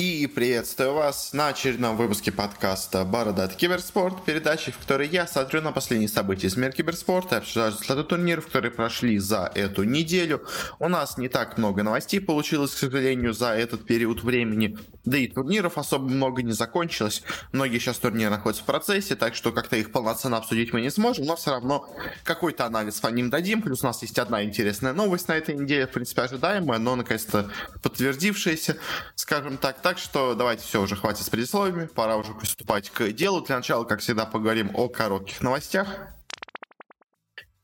И приветствую вас на очередном выпуске подкаста «Бородатый киберспорт», передачи, в которой я смотрю на последние события из мира киберспорта и обсуждаю результаты турниров, которые прошли за эту неделю. У нас не так много новостей получилось, к сожалению, за этот период времени, да и турниров особо много не закончилось. Многие сейчас турниры находятся в процессе, так что как-то их полноценно обсудить мы не сможем, но все равно какой-то анализ по ним дадим. Плюс у нас есть одна интересная новость на этой неделе, в принципе, ожидаемая, но наконец-то подтвердившаяся, скажем так. Так что давайте все, уже хватит с предисловиями, пора уже приступать к делу. Для начала, как всегда, поговорим о коротких новостях.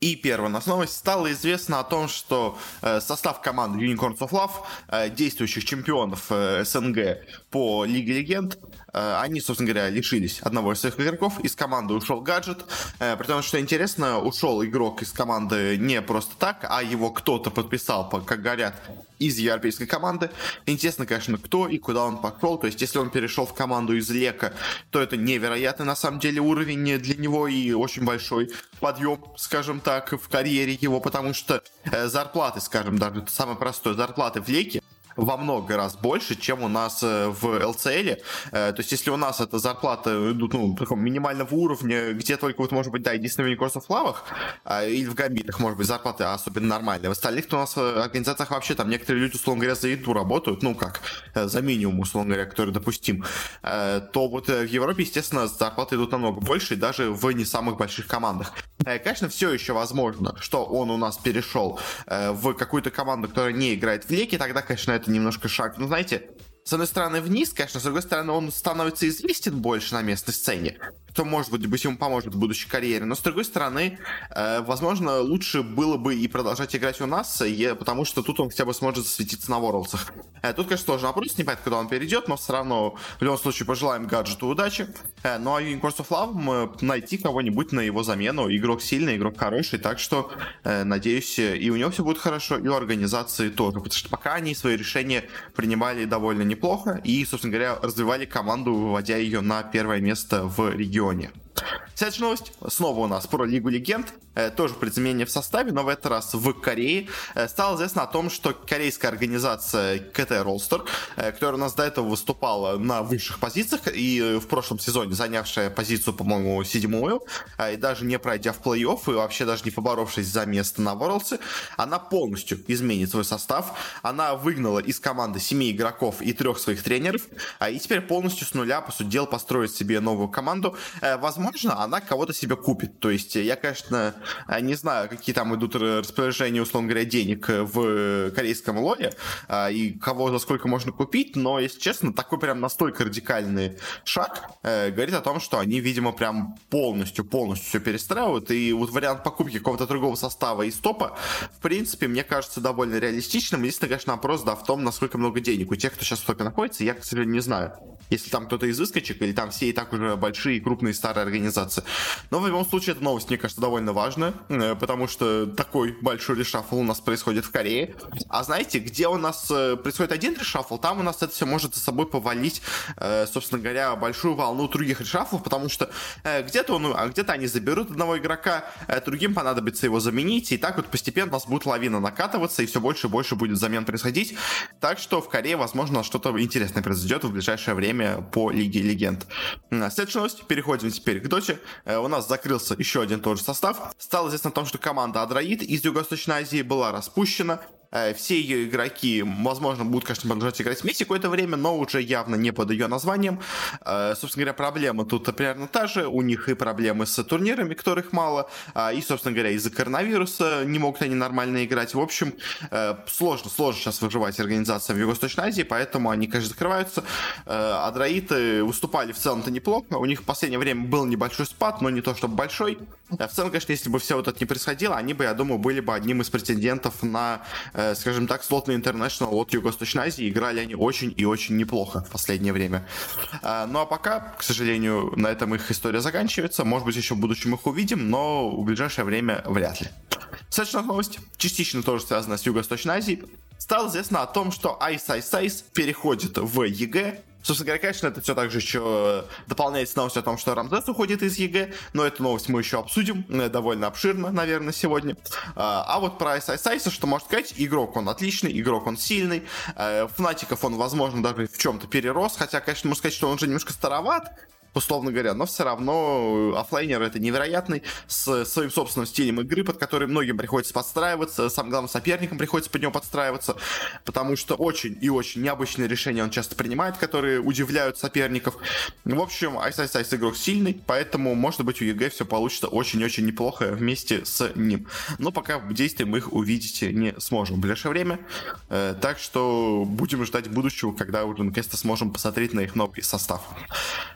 И первая у нас новость. Стало известно о том, что э, состав команды Unicorns of Love, э, действующих чемпионов э, СНГ по Лиге Легенд, Э, они, собственно говоря, лишились одного из своих игроков. Из команды ушел гаджет. Э, Потому что интересно, ушел игрок из команды не просто так, а его кто-то подписал, как говорят, из европейской команды. Интересно, конечно, кто и куда он пошел. То есть, если он перешел в команду из Лека, то это невероятный на самом деле уровень для него и очень большой подъем, скажем так, в карьере его, потому что э, зарплаты, скажем, даже самое простое, зарплаты в Леке во много раз больше, чем у нас э, в LCL. Э, то есть, если у нас эта зарплата идут, ну, таком минимального уровня, где только вот, может быть, да, единственное в Флавах а, или в Гамбитах, может быть, зарплаты особенно нормальные. В остальных-то у нас в организациях вообще там некоторые люди, условно говоря, за еду работают, ну, как, э, за минимум, условно говоря, который допустим, то вот в Европе, естественно, зарплаты идут намного больше, и даже в не самых больших командах. Конечно, все еще возможно, что он у нас перешел в какую-то команду, которая не играет в леке, тогда, конечно, это это немножко шаг. Ну, знаете, с одной стороны, вниз, конечно, с другой стороны, он становится известен больше на местной сцене что, может быть, ему поможет в будущей карьере. Но, с другой стороны, э, возможно, лучше было бы и продолжать играть у нас, потому что тут он хотя бы сможет засветиться на Worlds. Э, тут, конечно, тоже вопрос, не понятно, куда он перейдет, но все равно, в любом случае, пожелаем гаджету удачи. Э, ну, а Unicorns of Love найти кого-нибудь на его замену. Игрок сильный, игрок хороший, так что, надеюсь, и у него все будет хорошо, и у организации тоже, потому что пока они свои решения принимали довольно неплохо и, собственно говоря, развивали команду, выводя ее на первое место в регионе регионе. Следующая новость снова у нас про Лигу Легенд. Э, тоже про изменение в составе, но в этот раз в Корее. Э, стало известно о том, что корейская организация КТ Ролстер, э, которая у нас до этого выступала на высших позициях и в прошлом сезоне занявшая позицию, по-моему, седьмую, и даже не пройдя в плей-офф и вообще даже не поборовшись за место на Ворлдсе, она полностью изменит свой состав. Она выгнала из команды семи игроков и трех своих тренеров, и теперь полностью с нуля, по сути дела, построит себе новую команду. Возможно, она кого-то себе купит. То есть я, конечно, не знаю, какие там идут распоряжения, условно говоря, денег в корейском лоре а, и кого за сколько можно купить, но, если честно, такой прям настолько радикальный шаг э, говорит о том, что они, видимо, прям полностью, полностью все перестраивают, и вот вариант покупки какого-то другого состава и стопа, в принципе, мне кажется довольно реалистичным. Единственный, конечно, вопрос, да, в том, насколько много денег у тех, кто сейчас в топе находится, я, к сожалению, не знаю. Если там кто-то из выскочек, или там все и так уже большие, крупные, старые организации. Но в любом случае, эта новость, мне кажется, довольно важная, э, потому что такой большой решафл у нас происходит в Корее. А знаете, где у нас э, происходит один решафл, там у нас это все может за собой повалить, э, собственно говоря, большую волну других решафлов, потому что где-то он, а где-то они заберут одного игрока, другим понадобится его заменить, и так вот постепенно у нас будет лавина накатываться, и все больше и больше будет замен происходить. Так что в Корее, возможно, что-то интересное произойдет в ближайшее время по Лиге Легенд. Следующая новость. Переходим теперь к Доте. У нас закрылся еще один тот же состав. Стало известно о том, что команда Адроид из Юго-Восточной Азии была распущена. Э, все ее игроки, возможно, будут, конечно, продолжать играть вместе какое-то время, но уже явно не под ее названием. Э, собственно говоря, проблема тут примерно та же. У них и проблемы с турнирами, которых мало. А, и, собственно говоря, из-за коронавируса не могут они нормально играть. В общем, э, сложно, сложно сейчас выживать организациям в Юго-Восточной Азии, поэтому они, конечно, закрываются. Адраиты выступали в целом-то неплохо. У них в последнее время был небольшой спад, но не то чтобы большой. В целом, конечно, если бы все вот это не происходило, они бы, я думаю, были бы одним из претендентов на Э, скажем так, слотный интернешнл от Юго-Восточной Азии. Играли они очень и очень неплохо в последнее время. Э, ну а пока, к сожалению, на этом их история заканчивается. Может быть, еще в будущем их увидим, но в ближайшее время вряд ли. Следующая новость, частично тоже связана с Юго-Восточной Азией. Стало известно о том, что Ice Ice Ice переходит в EG Собственно говоря, конечно, это все также еще дополняется новость о том, что Рамзес уходит из EG, но эту новость мы еще обсудим э, довольно обширно, наверное, сегодня. А, а вот про Ice Ice а, что можно сказать, игрок он отличный, игрок он сильный, э, Fnatic ов он, возможно, даже в чем-то перерос, хотя, конечно, можно сказать, что он уже немножко староват, условно говоря, но все равно э, offlaner это невероятный, с своим собственным стилем игры, под который многим приходится подстраиваться, самым главным соперникам приходится под него подстраиваться, потому что очень и очень необычные решения он часто принимает, которые удивляют соперников. В общем, Ice Ice Ice игрок сильный, поэтому, может быть, у EG все получится очень-очень неплохо вместе с ним. Но пока в действии мы их увидеть не сможем в ближайшее время, э, так что будем ждать будущего, когда уже наконец-то сможем посмотреть на их новый состав.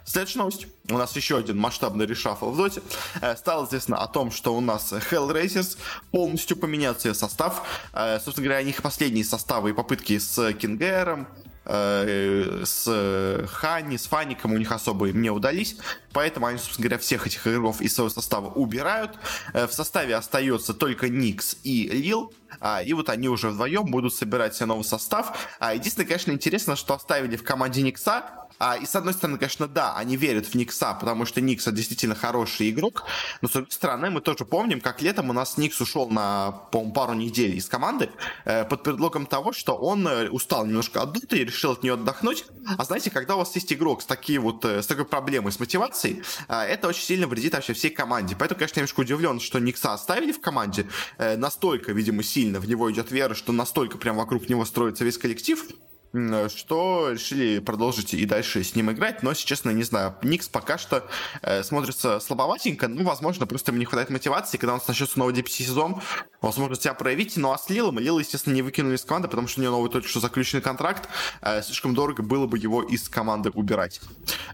Следующая новость. У нас еще один масштабный reshuffle в доте. Э, стало известно о том, что у нас Hellraisers полностью поменяет свой состав. Э, собственно говоря, у них последние составы и попытки с Кингером, э, с Хани, с Фаником у них особо не удались, поэтому они, собственно говоря, всех этих игроков из своего состава убирают. В составе остается только Никс и Лил, а, и вот они уже вдвоем будут собирать себе новый состав. А, единственное, конечно, интересно, что оставили в команде Никса а, и с одной стороны, конечно, да, они верят в Никса, потому что Никса действительно хороший игрок, но с другой стороны, мы тоже помним, как летом у нас Никс ушел на, пару недель из команды э, под предлогом того, что он э, устал немножко от и решил от нее отдохнуть. А знаете, когда у вас есть игрок с, такие вот, э, с такой проблемой с мотивацией, э, это очень сильно вредит вообще всей команде. Поэтому, конечно, я немножко удивлен, что Никса оставили в команде. Э, настолько, видимо, сильно в него идет вера, что настолько прям вокруг него строится весь коллектив, что решили продолжить и дальше с ним играть, но, если честно, не знаю, Никс пока что э, смотрится слабоватенько, ну, возможно, просто ему не хватает мотивации, когда он начнется новый DPC сезон, возможно, себя проявить, но а с Лилом, Лил, естественно, не выкинули из команды, потому что у него новый только что заключенный контракт, э, слишком дорого было бы его из команды убирать.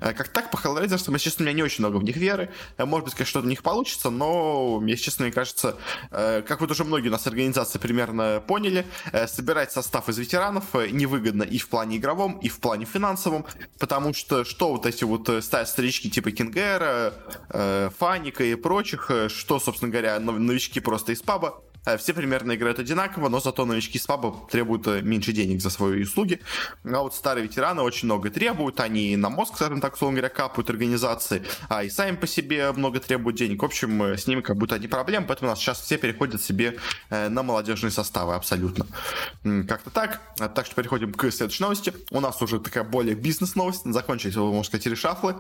Э, как так, по Hellraiser, если честно, у меня не очень много в них веры, э, может быть, конечно, что-то у них получится, но, если честно, мне кажется, э, как вот уже многие у нас организации примерно поняли, э, собирать состав из ветеранов э, невыгодно и в плане игровом, и в плане финансовом, потому что что вот эти вот э, старички типа Кингера, э, Фаника и прочих, э, что, собственно говоря, новички просто из паба, все примерно играют одинаково, но зато новички с паба требуют э, меньше денег за свои услуги. А вот старые ветераны очень много требуют, они на мозг, скажем так, условно говоря, капают организации, а и сами по себе много требуют денег. В общем, э, с ними как будто не проблем, поэтому у нас сейчас все переходят себе на молодежные составы абсолютно. Как-то так. Так что переходим к следующей новости. У нас уже такая более бизнес-новость. Закончились, можно сказать, решафлы.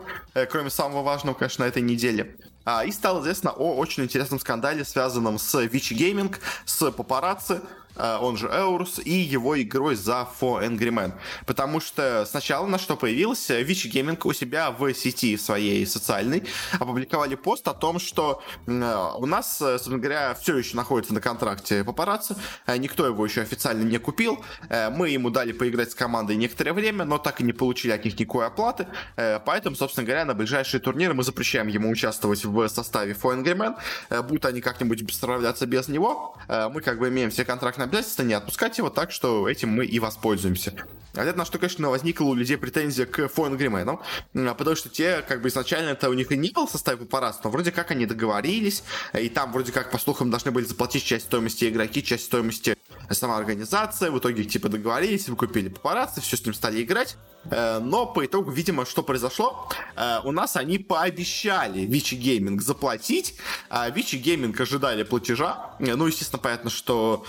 Кроме самого важного, конечно, на этой неделе. А, и стало известно о очень интересном скандале, связанном с Вичи Гейминг, с папарацци, он же Эурус, и его игрой за For Angry Man. Потому что сначала на что появился, Вичи Gaming у себя в сети своей социальной опубликовали пост о том, что э, у нас, э, собственно говоря, все еще находится на контракте папарацци, никто его еще официально не купил, мы ему дали поиграть с командой некоторое время, но так и не получили от них никакой оплаты, поэтому, собственно говоря, на ближайшие турниры мы запрещаем ему участвовать в составе For Angry Man, будут они как-нибудь справляться без него, мы как бы имеем все контрактные обязательства не отпускать его, так что этим мы и воспользуемся. А это на что, конечно, возникла у людей претензия к Фоэн Гримену, потому что те, как бы изначально это у них и не был состав папарацци, но вроде как они договорились, и там вроде как, по слухам, должны были заплатить часть стоимости игроки, часть стоимости сама организация, в итоге типа договорились, выкупили папарацци, все с ним стали играть, Э, но по итогу, видимо, что произошло? Э, у нас они пообещали Vici Gaming заплатить, а Vici Gaming ожидали платежа. Э, ну, естественно, понятно, что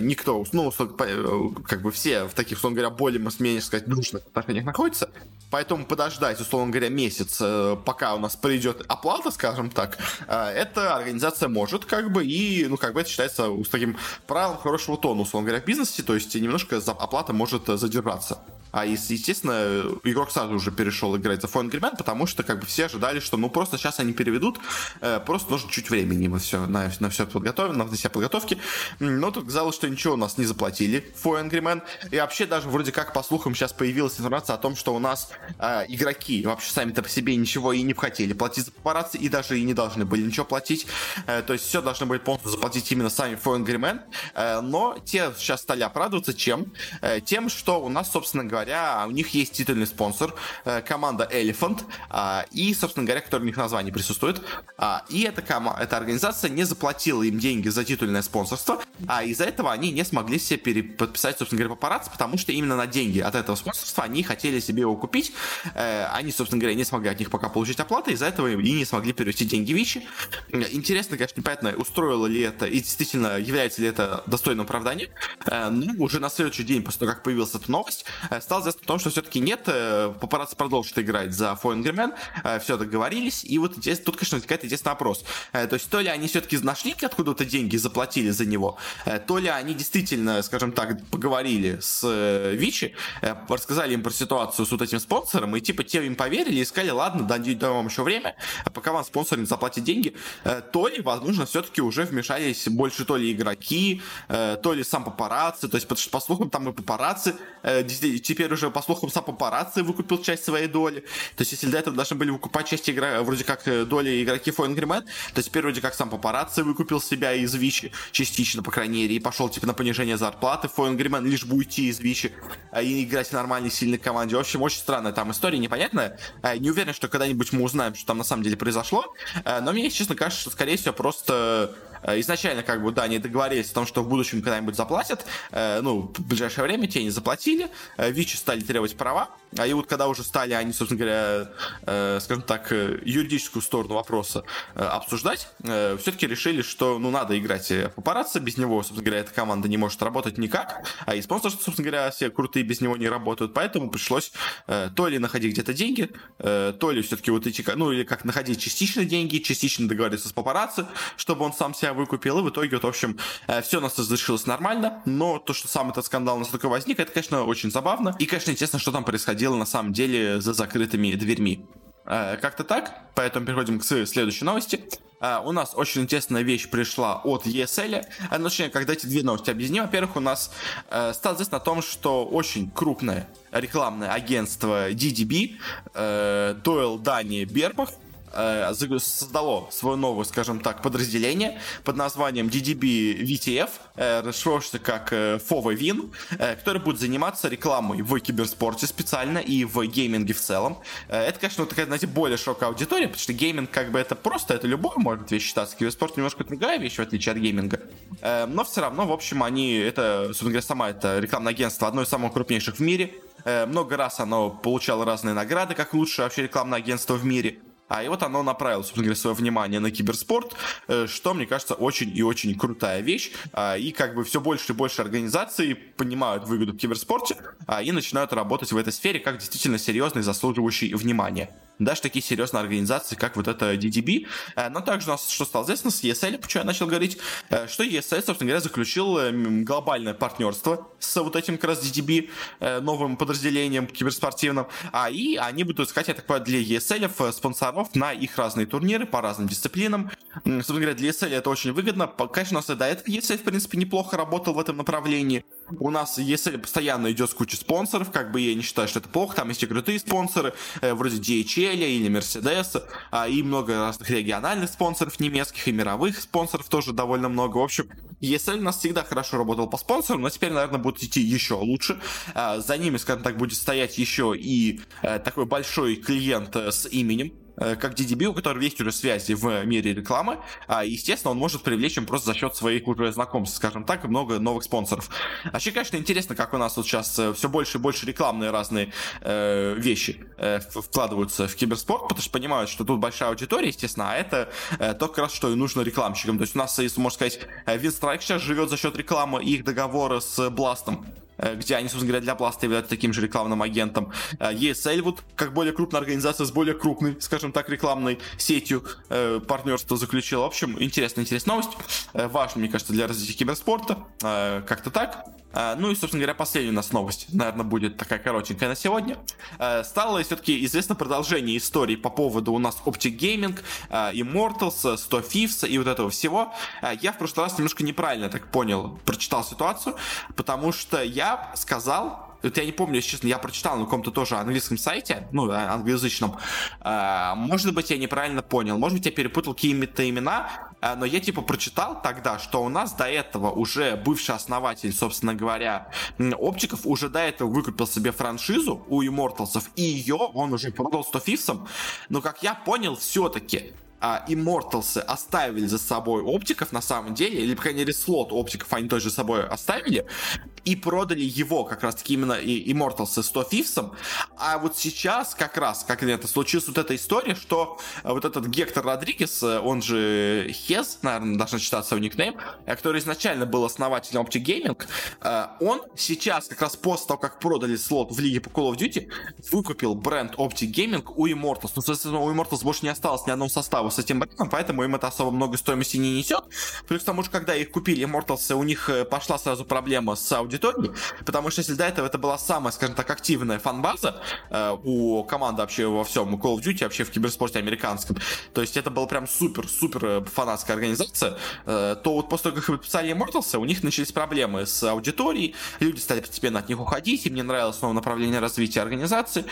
никто, ну, как бы все в таких, условно говоря, более-менее, сказать, дружных отношениях находятся. Поэтому подождать, условно говоря, месяц, пока у нас придет оплата, скажем так, эта организация может, как бы, и, ну, как бы это считается с таким правилом хорошего тона, условно говоря, в бизнесе, то есть немножко оплата может задержаться. А естественно, игрок сразу уже перешел играть за Фон Гримен, потому что как бы все ожидали, что ну просто сейчас они переведут, э, просто нужно чуть времени мы все, на, на все подготовим, на все подготовки. Но тут казалось, что ничего у нас не заплатили Фон Гримен. И вообще даже вроде как по слухам сейчас появилась информация о том, что у нас э, игроки вообще сами-то по себе ничего и не хотели платить за папарацци, и даже и не должны были ничего платить. Э, то есть все должны были полностью заплатить именно сами Фон Гримен. Э, но те сейчас стали оправдываться чем? Тем, что у нас, собственно говоря, у них есть титульный спонсор, команда Elephant, и, собственно говоря, который у них в названии присутствует. И эта, эта организация не заплатила им деньги за титульное спонсорство, а из-за этого они не смогли себе переподписать, собственно говоря, папарацци, потому что именно на деньги от этого спонсорства они хотели себе его купить. Они, собственно говоря, не смогли от них пока получить оплаты, из-за этого и не смогли перевести деньги Вичи. Интересно, конечно, непонятно, устроило ли это и действительно является ли это достойным оправданием. Э, ну, уже на следующий день, после того, как появилась эта новость, э, стало известно о том, что все-таки нет, э, папарацци продолжит играть за Фойнгермен, все договорились, и вот здесь, тут, конечно, возникает интересный вопрос. То есть, то ли они все-таки нашли откуда-то деньги заплатили за него, то ли они действительно, скажем так, поговорили с Вичи, рассказали им про ситуацию с вот этим спонсором, и типа те им поверили и сказали, ладно, дадим вам еще время, пока вам спонсор не заплатит деньги, то ли, возможно, все-таки уже вмешались больше то ли игроки, э, то ли сам папарацци, то есть, потому что, по слухам, там и папарацци, э, теперь уже, по слухам, сам папарацци выкупил часть своей доли, то есть, если до этого должны были выкупать часть игра, вроде как э, доли игроки for Angry Man, то теперь вроде как сам папарацци выкупил себя из Вичи, частично, по крайней мере, и пошел, типа, на понижение зарплаты Angry Man, лишь бы уйти из Вичи и играть в нормальной, сильной команде. В общем, очень странная там история, непонятная. Не уверен, что когда-нибудь мы узнаем, что там на самом деле произошло, но мне, честно, кажется, что, скорее всего, просто изначально, как бы, да, они договорились о том, что в будущем когда-нибудь заплатят, э, ну, в ближайшее время те не заплатили, э, Вичи стали требовать права, а и вот когда уже стали они, собственно говоря, скажем так, юридическую сторону вопроса обсуждать, все-таки решили, что, ну, надо играть папарацци, без него, собственно говоря, эта команда не может работать никак, а и спонсоры, собственно говоря, все крутые без него не работают, поэтому пришлось то ли находить где-то деньги, то ли все-таки вот идти, ну, или как находить частично деньги, частично договориться с папарацци, чтобы он сам себя выкупил, и в итоге, вот, в общем, э, все у нас разрешилось нормально, но то, что сам этот скандал настолько возник, это, конечно, очень забавно, и, конечно, интересно, что там происходило на самом деле за закрытыми дверьми. Э, как-то так, поэтому переходим к следующей новости. Uh, у нас очень интересная вещь пришла от ESL. Uh, точнее, когда эти две новости объединим. Во-первых, у нас стало известно о том, что очень крупное рекламное агентство DDB, Doyle Dane Bernbach, Э, создало свое новое, скажем так, подразделение под названием DDB FTW, э, расшифровывается как э, For the Win, который будет заниматься рекламой в киберспорте специально и в гейминге в целом. Это, конечно, такая, знаете, более широкая аудитория, потому что гейминг как бы это просто, это любой может вещь считаться. Киберспорт немножко другая вещь, в отличие от гейминга. Но все равно, в общем, они, это, собственно говоря, сама это рекламное агентство, одно из самых крупнейших в мире. Много раз оно получало разные награды, как лучшее вообще рекламное агентство в мире. А и вот оно направило, собственно говоря, свое внимание на киберспорт, э, что, мне кажется, очень и очень крутая вещь. А, и как бы все больше и больше организаций понимают выгоду в киберспорте а, и начинают работать в этой сфере как действительно серьезный, заслуживающий внимания даже такие серьезные организации, как вот это DDB. Э, но также у нас, что стало известно, с ESL, почему я начал говорить, э, что ESL, собственно говоря, заключил глобальное партнерство с вот этим как раз DDB, новым подразделением киберспортивным, а и они будут искать, я так понимаю, для ESL спонсоров на их разные турниры по разным дисциплинам. Собственно говоря, для ESL это очень выгодно. Конечно, у нас и до этого ESL, в принципе, неплохо работал в этом направлении. У нас ESL постоянно идет с кучей спонсоров, как бы я не считаю, что это плохо, там есть и крутые спонсоры, вроде DHL, или Mercedes, а, и много разных региональных спонсоров немецких, и мировых спонсоров тоже довольно много. В общем, ESL у нас всегда хорошо работал по спонсорам, но теперь, наверное, будет идти еще лучше. А, за ними, скажем так, будет стоять еще и э, такой большой клиент э, с именем, Э, как DDB, у которого есть уже связи в мире рекламы, а, естественно, он может привлечь им просто за счет своих уже знакомств, скажем так, и много новых спонсоров. Вообще, конечно, интересно, как у нас вот сейчас э, все больше и больше рекламные разные э, вещи э, вкладываются в киберспорт, потому что понимают, что тут большая аудитория, естественно, а это э, то как раз, что и нужно рекламщикам. То есть у нас, если можно сказать, Винстрайк сейчас живет за счет рекламы и их договора с Бластом. Э, где они, собственно говоря, для Blast являются таким же рекламным агентом. Э, ESL, вот как более крупная организация с более крупной, скажем так, рекламной сетью э, партнерство заключила. В общем, интересная, интересная новость. Важно, мне кажется, для развития киберспорта. Как-то так. А, ну и, собственно говоря, последняя у нас новость, наверное, будет такая коротенькая на сегодня. А, стало все-таки известно продолжение истории по поводу у нас Optic Gaming, а, Immortals, 100 Thieves и вот этого всего. Я в прошлый раз немножко неправильно так понял, прочитал ситуацию, потому что я сказал, вот я не помню, если честно, я прочитал на каком-то тоже английском сайте, ну, англоязычном. Может быть, я неправильно понял, может быть, я перепутал какие-то имена, э, но я типа прочитал тогда, что у нас до этого уже бывший основатель, собственно говоря, Оптиков уже до этого выкупил себе франшизу у Immortals, и ее он уже продал 100 фифсом, но как я понял, все-таки а, Immortals оставили за собой оптиков на самом деле, или, по крайней мере, слот оптиков они тоже за собой оставили, и продали его как раз-таки именно и Immortals 100 фифсом. А вот сейчас как раз, как это случилась вот эта история, что вот этот Гектор Родригес, он же Хез, наверное, должен читаться его никнейм, который изначально был основателем Optic Gaming, он сейчас как раз после того, как продали слот в лиге по Call of Duty, выкупил бренд Optic Gaming у Immortals. Ну, соответственно, у Immortals больше не осталось ни одного состава с этим брендом, поэтому им это особо много стоимости не несет. Плюс к тому же, когда их купили Immortals, у них э, пошла сразу проблема с аудиторией, потому что если до этого это была самая, скажем так, активная фан-база э, у команды вообще во всем, Call of Duty, вообще в киберспорте американском, то есть это была прям супер-супер э, фанатская организация, э, то вот после того, как их подписали Immortals, у них начались проблемы с аудиторией, люди стали постепенно от них уходить, и мне нравилось снова направление развития организации,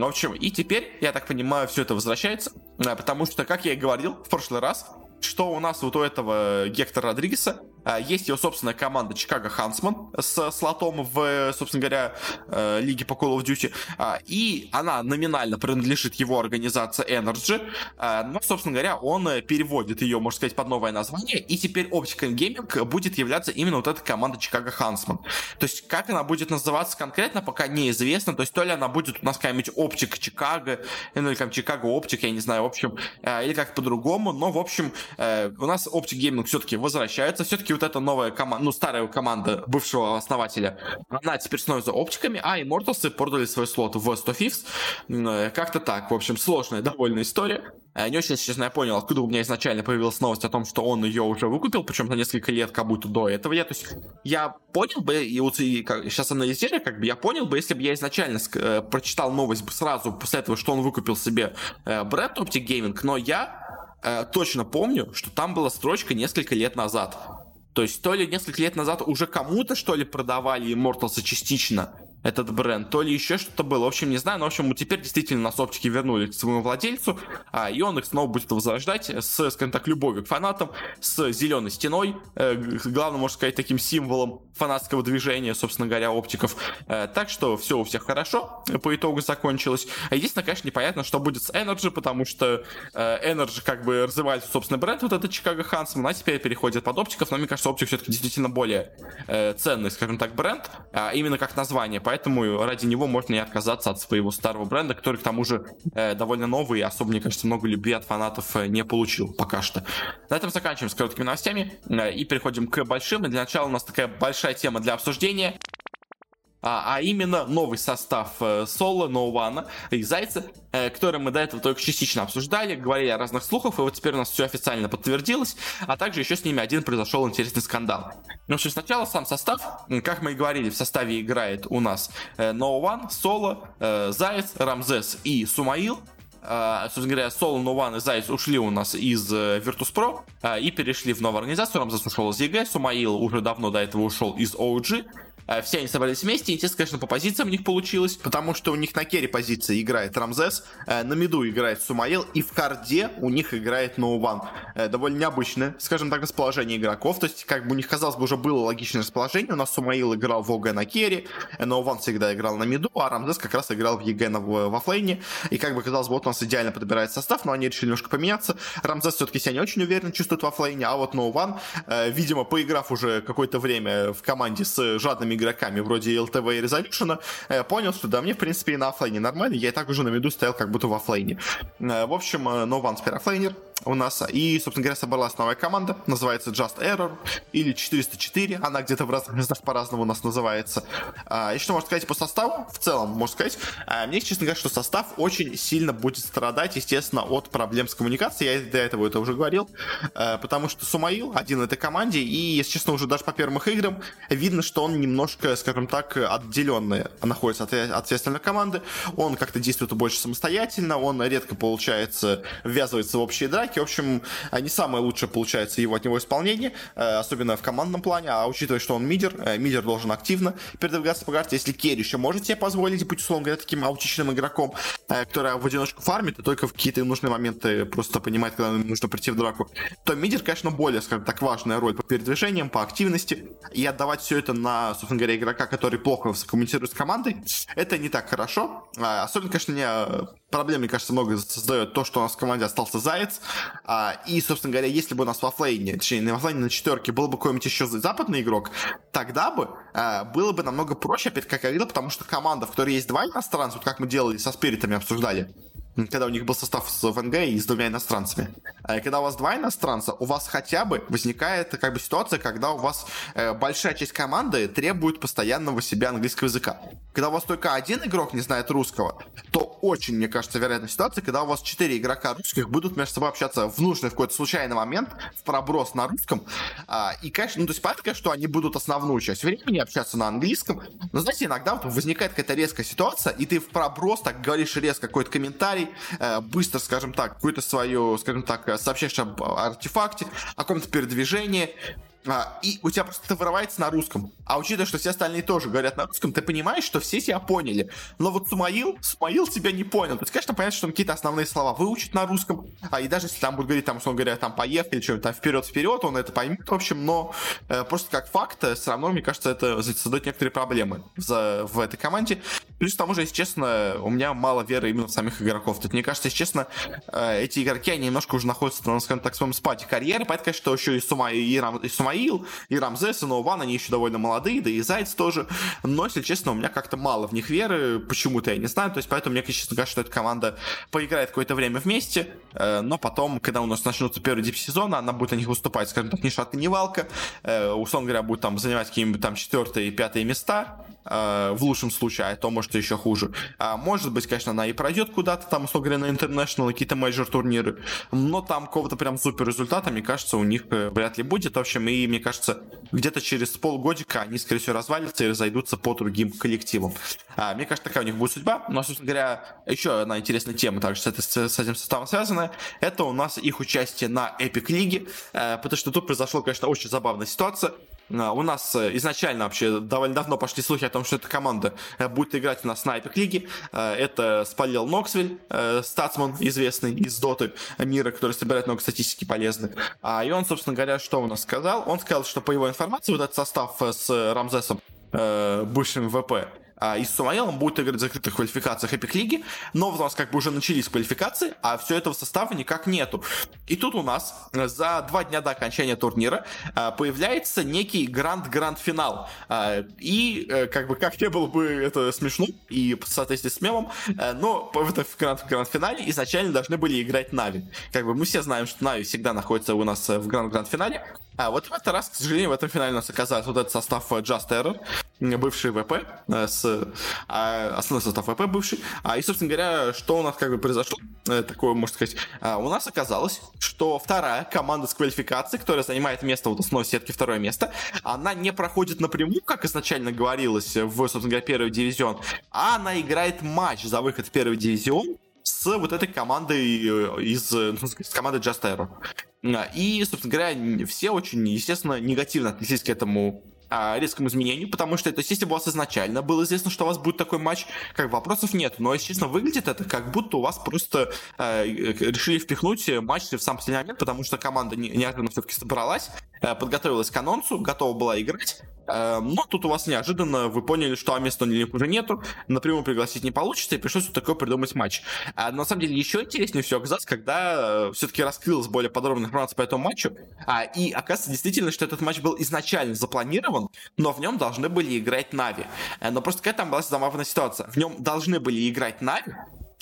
в общем, и теперь, я так понимаю, все это возвращается, э, потому что, как я и говорил в прошлый раз, что у нас вот у этого Гектора Родригеса есть его собственная команда Чикаго Хансман с слотом в, собственно говоря, э, лиге по Call of Duty. А, и она номинально принадлежит его организации Energy. А, но, собственно говоря, он переводит ее, можно сказать, под новое название. И теперь Optical Gaming будет являться именно вот эта команда Чикаго Хансман. То есть, как она будет называться конкретно, пока неизвестно. То есть, то ли она будет у нас какая-нибудь Оптик Чикаго, ну или там Чикаго Оптик, я не знаю, в общем, или как по-другому. Но, в общем, э, у нас Optic Gaming все-таки возвращается. Все-таки вот эта новая команда, ну, старая команда бывшего основателя, она теперь становится оптиками, а Immortals продали свой слот в 100 Fifths. Э, как-то так, в общем, сложная довольно история. Э, не очень, честно, я понял, откуда у меня изначально появилась новость о том, что он ее уже выкупил, причем на несколько лет, как будто до этого. Я, то есть, я понял бы, и вот и, как, сейчас анализируя, как бы я понял бы, если бы я изначально э, прочитал новость сразу после этого, что он выкупил себе э, бренд Optic Gaming, но я э, точно помню, что там была строчка несколько лет назад. То есть то ли несколько лет назад уже кому-то, что ли, продавали Immortals частично, этот бренд, то ли еще что-то было. В общем, не знаю, но, в общем, теперь действительно нас оптики вернули к своему владельцу, а, и он их снова будет возрождать с, скажем так, любовью к фанатам, с зеленой стеной, э, главным, можно сказать, таким символом фанатского движения, собственно говоря, оптиков. Э, так что все у всех хорошо по итогу закончилось. Единственное, конечно, непонятно, что будет с Energy, потому что э, Energy как бы развивает собственный бренд, вот этот Chicago Хансман, а теперь переходит под оптиков, но мне кажется, оптик все-таки действительно более э, ценный, скажем так, бренд, а именно как название, поэтому ради него можно и отказаться от своего старого бренда, который к тому же э, довольно новый и особо, мне кажется, много любви от фанатов э, не получил пока что. На этом заканчиваем с короткими новостями э, и переходим к большим. И для начала у нас такая большая тема для обсуждения. А, а именно новый состав э, Соло, Ноувана и Зайца, э, который мы до этого только частично обсуждали, говорили о разных слухах, и вот теперь у нас все официально подтвердилось, а также еще с ними один произошел интересный скандал. Ну, общем, сначала сам состав, как мы и говорили, в составе играет у нас э, Ноуван, Соло, э, Заяц, Рамзес и Сумаил, собственно говоря, Соло, No One и Заяц ушли у нас из э, Virtus.pro э, и перешли в новую организацию. Рамзес ушел из EG, Сумаил уже давно до этого ушел из OG. Э, все они собрались вместе. Интересно, конечно, по позициям у них получилось. Потому что у них на carry позиции играет Рамзес, э, на mid у играет Сумаил, и в hard е у них играет Ноуван. Э, довольно необычное, скажем так, расположение игроков. То есть, как бы у них, казалось бы, уже было логичное расположение. У нас Сумаил играл в OG на carry, Ноуван всегда играл на mid у, а Рамзес как раз играл в на, в offlane е. И как бы казалось бы, вот у нас идеально подбирает состав, но они решили немножко поменяться. Рамзес все-таки себя не очень уверенно чувствует в offlane е, а вот No One, видимо, поиграв уже какое-то время в команде с жадными игроками вроде iLTW и Resolut1on, э, понял, что да, мне, в принципе, и на offlane е нормально, я и так уже на mid у стоял как будто в offlane е. Э, в общем, э, No One теперь offlaner, у нас. И, собственно говоря, собралась новая команда, называется Just Error или 404, она где-то в разных местах по-разному у нас называется. А, и что можно сказать по составу? В целом, можно сказать, а, мне, честно говоря, что состав очень сильно будет страдать, естественно, от проблем с коммуникацией, я до этого это уже говорил, а, потому что Сумаил один в этой команде, и, если честно, уже даже по первым их играм видно, что он немножко, скажем так, отделенный находится от, от всей остальной команды, он как-то действует больше самостоятельно, он редко, получается, ввязывается в общие драки, атаки. В общем, не самое лучшее получается его от него исполнение, особенно в командном плане, а учитывая, что он мидер, мидер должен активно передвигаться по карте. Если керри еще может себе позволить быть, условно говоря, таким аутичным игроком, который в одиночку фармит, и только в какие-то нужные моменты просто понимает, когда нужно прийти в драку, то мидер, конечно, более, скажем так, важная роль по передвижениям, по активности, и отдавать все это на, собственно говоря, игрока, который плохо коммуницирует с командой, это не так хорошо. Особенно, конечно, не а, проблем, мне кажется, много создает то, что у нас в команде остался Заяц. А, и, собственно говоря, если бы у нас в оффлейне, точнее, не в оффлейне, на четверке был бы какой-нибудь еще западный игрок, тогда бы было бы намного проще, опять как я говорил, потому что команда, в которой есть два иностранца, вот как мы делали со спиритами, обсуждали, когда у них был состав с ФНГ и с двумя иностранцами. А когда у вас два иностранца, у вас хотя бы возникает как бы ситуация, когда у вас э, большая часть команды требует постоянного себя английского языка. Когда у вас только один игрок не знает русского, то очень, мне кажется, вероятная ситуация, когда у вас четыре игрока русских будут между собой общаться в нужный в какой-то случайный момент, в проброс на русском. А, и, конечно, ну, то есть понятно, что они будут основную часть времени общаться на английском. Но, знаете, иногда вот возникает какая-то резкая ситуация, и ты в проброс так говоришь резко какой-то комментарий, э, быстро, скажем так, какую-то свою, скажем так, э, сообщаешь об артефакте, о каком-то передвижении, а, и у тебя просто это вырывается на русском. А учитывая, что все остальные тоже говорят на русском, ты понимаешь, что все тебя поняли. Но вот Сумаил, Сумаил тебя не понял. То есть, конечно, понятно, что он какие-то основные слова выучит на русском. А и даже если там будет говорить, там, условно говоря, там, поехали, что-нибудь там вперед-вперед, он это поймет, в общем, но э, просто как факт, э, все равно, мне кажется, это создает некоторые проблемы в, в этой команде. Плюс к тому же, если честно, у меня мало веры именно в самих игроков. Тут, мне кажется, если честно, э, эти игроки, они немножко уже находятся, на, скажем так, в своем спаде карьеры. Поэтому, конечно, что еще и, Сума, и, и Сума Исмаил, и Рамзес, и Ноуван, они еще довольно молодые, да и Зайц тоже. Но, если честно, у меня как-то мало в них веры, почему-то я не знаю. То есть, поэтому мне, честно кажется, что эта команда поиграет какое-то время вместе, э, но потом, когда у нас начнутся первый дип сезона, она будет на них выступать, скажем так, ни шатка, ни валка. Э, условно говоря, будет там занимать какие-нибудь там четвертые и пятые места, в лучшем случае, а то может еще хуже. А может быть, конечно, она и пройдет куда-то там, условно говоря, на International, какие-то major турниры, но там какого-то прям супер результата, мне кажется, у них вряд ли будет. В общем, и мне кажется, где-то через полгодика они, скорее всего, развалятся и разойдутся по другим коллективам. А, мне кажется, такая у них будет судьба. Но, собственно говоря, еще одна интересная тема также с, этой, с этим составом связанная. Это у нас их участие на Epic Лиге, э, потому что тут произошла, конечно, очень забавная ситуация. А, у нас э, изначально вообще довольно давно пошли слухи о том, что эта команда э, будет играть у нас на Epic Лиге. Э, это спалил Noxville, статсман известный из Доты мира, который собирает много статистики полезных. А, и он, собственно говоря, что у нас сказал? Он сказал, что по его информации вот этот состав с Рамзесом, бывшим ВП, и с Сумаилом будет играть в закрытых квалификациях Эпик Лиги, но у нас как бы уже начались квалификации, а все этого состава никак нету. И тут у нас за два дня до окончания турнира а, появляется некий гранд-гранд-финал. А, и э, как бы как не было бы это смешно и в соответствии с мемом, э, но в этом гранд-гранд-финале изначально должны были играть Нави. Как бы мы все знаем, что Нави всегда находится у нас в гранд-гранд-финале, а вот в этот раз, к сожалению, в этом финале у нас оказался вот этот состав Just Error, бывший ВП, э, с а, основной состав ВП бывший. А, и, собственно говоря, что у нас как бы произошло, э, такое, можно сказать, а, у нас оказалось, что вторая команда с квалификацией, которая занимает место вот основной сетки, второе место, она не проходит напрямую, как изначально говорилось, в, собственно говоря, первый дивизион, а она играет матч за выход в первый дивизион с вот этой командой э, из, ну, с командой Just Error. И, собственно говоря, все очень, естественно, негативно отнеслись к этому а, резкому изменению, потому что, то есть, если бы у вас изначально было известно, что у вас будет такой матч, как вопросов нет. Но, если честно, выглядит это как будто у вас просто э, решили впихнуть матч в сам последний момент, потому что команда неожиданно все-таки собралась, э, подготовилась к анонсу, готова была играть, но тут у вас неожиданно вы поняли, что а у них уже нету, напрямую пригласить не получится, и пришлось вот такое придумать матч. А, на самом деле еще интереснее все оказалось, когда э, все-таки раскрылась более подробная информация по этому матчу, а, и оказывается действительно, что этот матч был изначально запланирован, но в нем должны были играть Нави. Э, но просто какая там была забавная ситуация. В нем должны были играть Нави,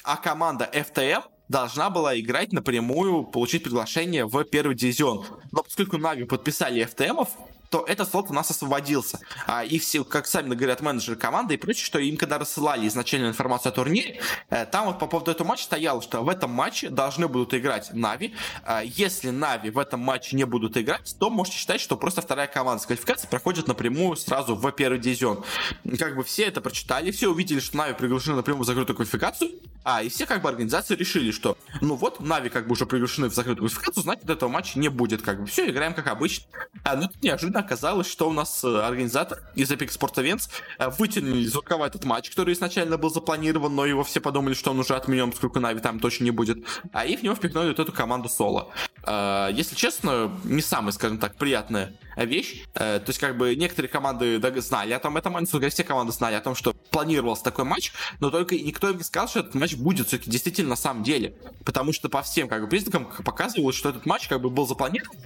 а команда FTM должна была играть напрямую, получить приглашение в первый дивизион. Но поскольку Нави подписали FTM, то этот слот у нас освободился. А, и все, как сами говорят менеджеры команды и прочее, что им когда рассылали изначальную информацию о турнире, э, там вот по поводу этого матча стояло, что в этом матче должны будут играть Na'Vi. А, если Na'Vi в этом матче не будут играть, то можете считать, что просто вторая команда с квалификации проходит напрямую сразу в первый дивизион. Как бы все это прочитали, все увидели, что Na'Vi приглашены напрямую в закрытую квалификацию, а, и все как бы организации решили, что ну вот, Na'Vi как бы уже приглашены в закрытую квалификацию, значит, этого матча не будет, как бы все, играем как обычно. А, ну тут неожиданно оказалось, что у нас э, организатор из Epic Sport Events э, вытянули из рукава этот матч, который изначально был запланирован, но его все подумали, что он уже отменен, поскольку Нави там точно не будет, а и в него впихнули вот эту команду соло. А, если честно, не самая, скажем так, приятная вещь. Э, то есть, как бы, некоторые команды знали о том, этом, все команды знали о том, что планировался такой матч, но только никто им не сказал, что этот матч будет все-таки действительно на самом деле. Потому что по всем, как бы, признакам показывалось, что этот матч, как бы, был запланирован,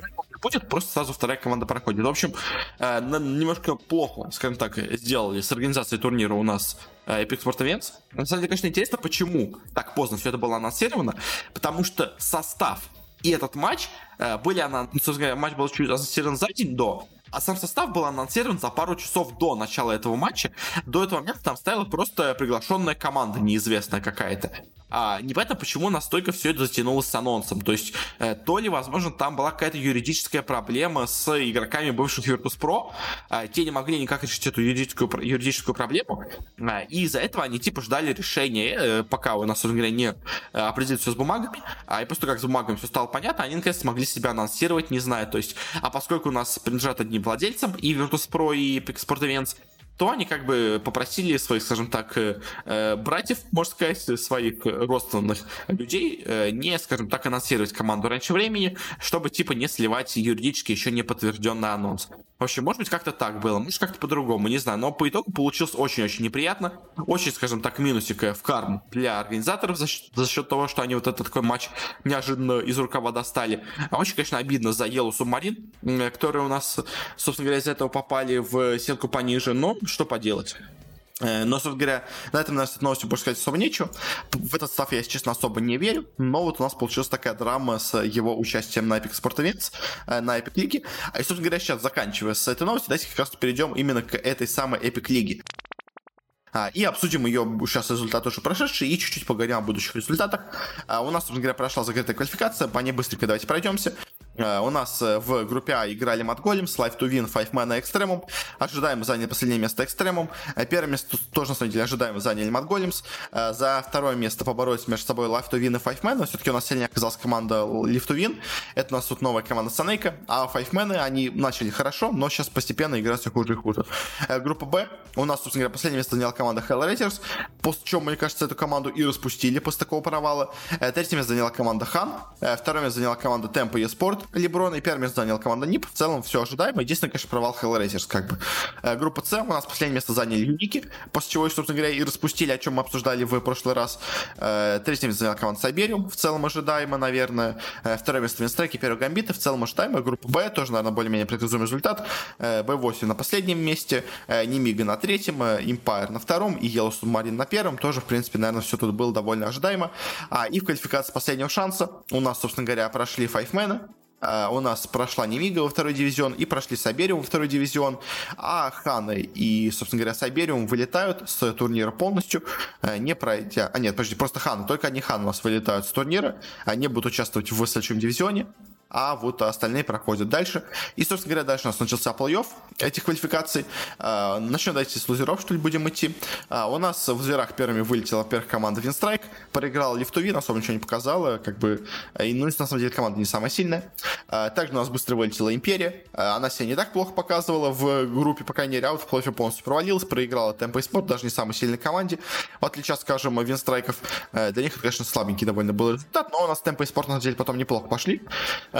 будет, просто сразу вторая команда проходит. В общем, э, немножко плохо, скажем так, сделали с организацией турнира у нас э, Epic Sport Events. На самом деле, конечно, интересно, почему так поздно все это было анонсировано, потому что состав и этот матч э, были анонсированы, ну, матч был чуть анонсирован за день до, а сам состав был анонсирован за пару часов до начала этого матча. До этого момента там стояла просто приглашенная команда неизвестная какая-то. А, непонятно, почему настолько все это затянулось с анонсом. То есть, э, то ли, возможно, там была какая-то юридическая проблема с игроками бывших Virtus.pro, э, те не могли никак решить эту юридическую, юридическую проблему, э, и из-за этого они типа ждали решения, э, пока у нас, собственно говоря, не э, определят все с бумагами, а и после как с бумагами все стало понятно, они наконец смогли себя анонсировать, не знаю, то есть, а поскольку у нас принадлежат одним владельцам и Virtus.pro, и Sport Events, то они как бы попросили своих, скажем так, э, э, братьев, можно сказать, своих родственных людей э, не, скажем так, анонсировать команду раньше времени, чтобы типа не сливать юридически еще не подтвержденный анонс. В общем, может быть, как-то так было, может, как-то по-другому, не знаю. Но по итогу получилось очень-очень неприятно. Очень, скажем так, минусик в карму для организаторов за счет, за счет того, что они вот этот такой матч неожиданно из рукава достали. А очень, конечно, обидно за Yellow Submarine, которые у нас, собственно говоря, из этого попали в сетку пониже. Но что поделать. Э, но, собственно говоря, на этом, наверное, с этой новостью больше сказать особо нечего. В этот состав я, если честно, особо не верю. Но вот у нас получилась такая драма с его участием на Epic Esports Events, э, на Epic Лиге. И, собственно говоря, сейчас заканчивая с этой новостью, давайте как раз перейдем именно к этой самой Epic Лиге. А, и обсудим ее сейчас результаты уже прошедшие и чуть-чуть поговорим о будущих результатах. А, у нас, собственно говоря, прошла закрытая квалификация, по ней быстренько давайте пройдемся. Э, у нас э, в группе А играли Mud Golems, Live to Win, Five Man и Extremum. Ожидаемо заняли последнее место Extremum. Э, первое место тоже, на самом деле, ожидаемо заняли Mud Golems. За второе место поборолись между собой Live to Win и Five Man, но все-таки у нас сильнее оказалась команда Live to Win. Это у нас тут новая команда Санейка. А Five Man, они начали хорошо, но сейчас постепенно играют все хуже и хуже. Группа Б. У нас, собственно говоря, последнее место заняла команда Hellraisers, после чего, мне кажется, эту команду и распустили после такого провала. Третье место заняла команда Khan. Второе место заняла команда Tempo Esports. Леброн и первое место занял команда NiP. В целом все ожидаемо. Единственное, конечно, провал Hellraisers как бы. Э, группа С у нас последнее место заняли Юники, после чего, собственно говоря, и распустили, о чем мы обсуждали в прошлый раз. Э, третье место заняла команда Сайбериум. В целом ожидаемо, наверное. Э, второе место Винстрек и первый Гамбиты. В целом ожидаемо. Группа Б тоже, наверное, более-менее предсказуемый результат. Б8 на последнем месте. Немига на третьем. Empire на втором. И Yellow Submarine на первом. Тоже, в принципе, наверное, все тут было довольно ожидаемо. А, и в квалификации последнего шанса у нас, собственно говоря, прошли файфмены. А, у нас прошла Немига во второй дивизион и прошли Сайбериум во второй дивизион, а Ханы и, собственно говоря, Сайбериум вылетают с турнира полностью, э, не пройдя... А нет, подожди, просто Ханы, только они Ханы у нас вылетают с турнира, они будут участвовать в следующем дивизионе, а вот остальные проходят дальше. И, собственно говоря, дальше у нас начался плей-офф этих квалификаций. А, начнем давайте с лузеров, что ли, будем идти. А, у нас в зверах первыми вылетела, во-первых, команда Винстрайк, проиграла Лифтувин, особо ничего не показала, как бы, и, ну, на самом деле, команда не самая сильная. А, также у нас быстро вылетела Империя, она себя не так плохо показывала в группе, пока не а в плей полностью провалилась, проиграла Темпо и Спорт, даже не самой сильной команде, в отличие, скажем, Винстрайков. Для них конечно, слабенький довольно был результат, но у нас Темпо и Спорт, на самом деле, потом неплохо пошли.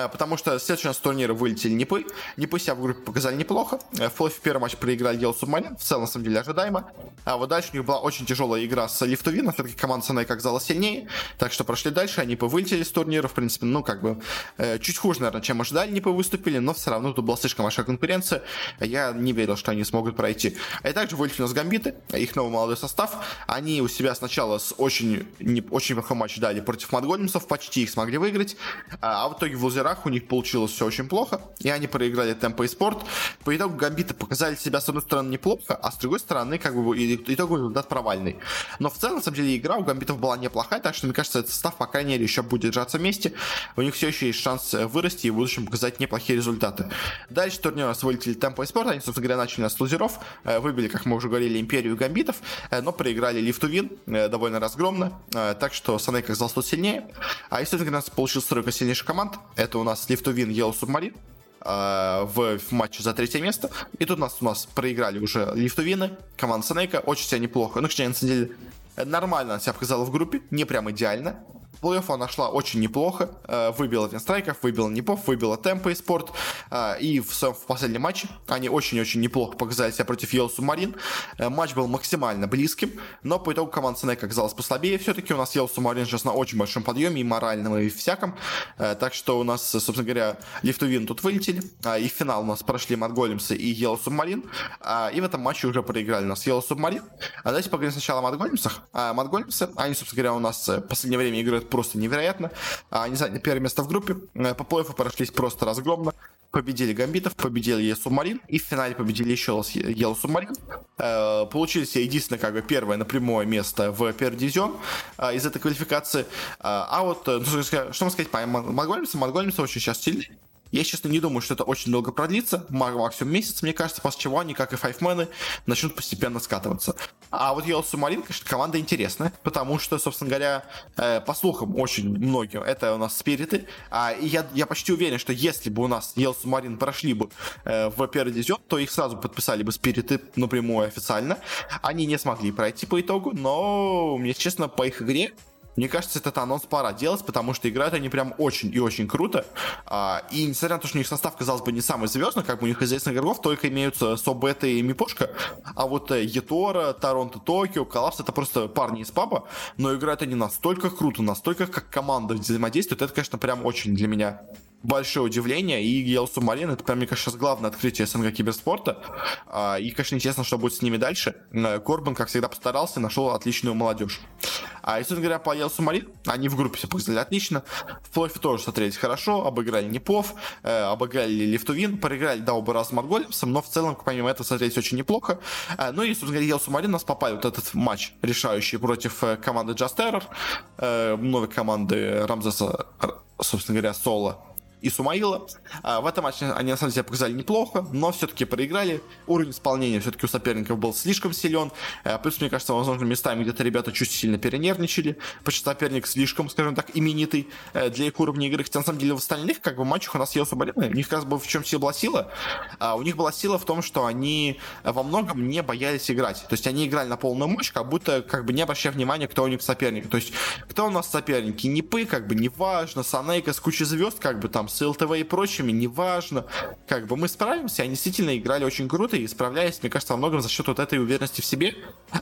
Э, потому что следующий нас турнира вылетели Непы. Непы себя в группе показали неплохо. Э, в первый матч проиграли Yellow Submarine, в целом, на самом деле, ожидаемо. А вот дальше у них была очень тяжелая игра с Лифтувин, но все-таки команда Саней оказалась сильнее, так что прошли дальше, они вылетели с турнира, в принципе, ну, как бы, э, чуть хуже, наверное, чем ожидали, Непы выступили, но все равно тут была слишком большая конкуренция, я не верил, что они смогут пройти. И также вылетели у нас Гамбиты, их новый молодой состав, они у себя сначала с очень, не, очень плохой матч дали против Мадголемсов, почти их смогли выиграть, а, а в итоге в вечерах у них получилось все очень плохо, и они проиграли темпо и спорт. По итогу гамбиты показали себя, с одной стороны, неплохо, а с другой стороны, как бы, итоговый результат провальный. Но в целом, на самом деле, игра у гамбитов была неплохая, так что, мне кажется, этот состав, по крайней мере, еще будет держаться вместе. У них все еще есть шанс вырасти и в будущем показать неплохие результаты. Дальше турнир нас вылетели темпо и спорт, они, собственно говоря, начали с лузеров, э, выбили, как мы уже говорили, империю гамбитов, э, но проиграли лифту вин э, довольно разгромно, так что Санейка оказался сильнее. А если, у нас получилась тройка сильнейших команд, это у нас лифту вин, Yellow Submarine, в, в матче за третье место. И тут у нас, у нас проиграли уже лифтовины, команда Санейка, очень себя неплохо. Ну, точнее, на самом деле, нормально себя показала в группе, не прям идеально плей-офф она шла очень неплохо. Э, выбила винстрайков, выбила Непов, выбила темпо и спорт. Э, и в, в последнем матче они очень-очень неплохо показали себя против Йел Субмарин. Э, матч был максимально близким, но по итогу команда Сенека оказалась послабее. Все-таки у нас Йел Субмарин сейчас на очень большом подъеме, и моральном, и всяком. Так что у нас, собственно говоря, Лифтувин тут вылетели. И в финал у нас прошли Матголемсы и Йел Субмарин. И в этом матче уже проиграли у нас Йел Субмарин. А давайте поговорим сначала о Матголемсах. Матголемсы, они, собственно говоря, у нас в последнее время играют просто невероятно. Они заняли первое место в группе. Э, по плей-оффу прошлись просто разгромно. Победили Гамбитов, победили Е Субмарин и в финале победили еще раз Ел Субмарин. Э, получили единственное, как бы, первое напрямое место в первый дивизион э, из этой квалификации. А вот, ну, что можно сказать по Монголемцам? Монголемцы очень сейчас сильные. Я, честно, не думаю, что это очень долго продлится, максимум месяц, мне кажется, после чего они, как и файфмены, начнут постепенно скатываться. А вот Yellow Submarine, конечно, команда интересная, потому что, собственно говоря, э, по слухам очень многим, это у нас спириты, а, я, я почти уверен, что если бы у нас Yellow Submarine прошли бы э, в первый дивизион, то их сразу подписали бы спириты напрямую официально. Они не смогли пройти по итогу, но, мне честно, по их игре мне кажется, этот анонс пора делать, потому что играют они прям очень и очень круто. А, и несмотря на то, что у них состав, казалось бы, не самый звездный, как бы у них известных игроков только имеются Собета и Мипошка, а вот э, Етора, Торонто, Токио, Коллапс это просто парни из паба, но играют они настолько круто, настолько как команда взаимодействует, это, конечно, прям очень для меня большое удивление, и Yellow Submarine это, прям, мне кажется, сейчас главное открытие СНГ киберспорта, а, и, конечно, интересно, что будет с ними дальше. Корбан, как всегда, постарался, нашел отличную молодежь. А, если говоря, по Yellow Submarine, они в группе показали отлично, в плей тоже смотрелись хорошо, обыграли Непов, э, обыграли Лифтувин, проиграли, да, оба раза Маргольмсом, но в целом, помимо этого, смотрелись очень неплохо. Э, ну и, собственно говоря, Yellow Submarine нас попали вот этот матч решающий против э, команды Just Terror, э, новой команды Рамзеса, собственно говоря, Соло и Сумаила. А, в этом матче они на самом деле показали неплохо, но все-таки проиграли. Уровень исполнения все-таки у соперников был слишком силен. А, плюс, мне кажется, возможно, местами где-то ребята чуть сильно перенервничали, потому что соперник слишком, скажем так, именитый э, для их уровня игры. Хотя, на самом деле, в остальных как бы матчах у нас Йосу Барина, у них как бы в чем сила была сила? А у них была сила в том, что они во многом не боялись играть. То есть они играли на полную мощь, как будто как бы не обращая внимания, кто у них соперник. То есть кто у нас соперники? Нипы, как бы неважно, Санейка с кучей звезд, как бы там с ЛТВ и прочими, неважно. Как бы мы справимся, они действительно играли очень круто и справлялись, мне кажется, во многом за счет вот этой уверенности в себе.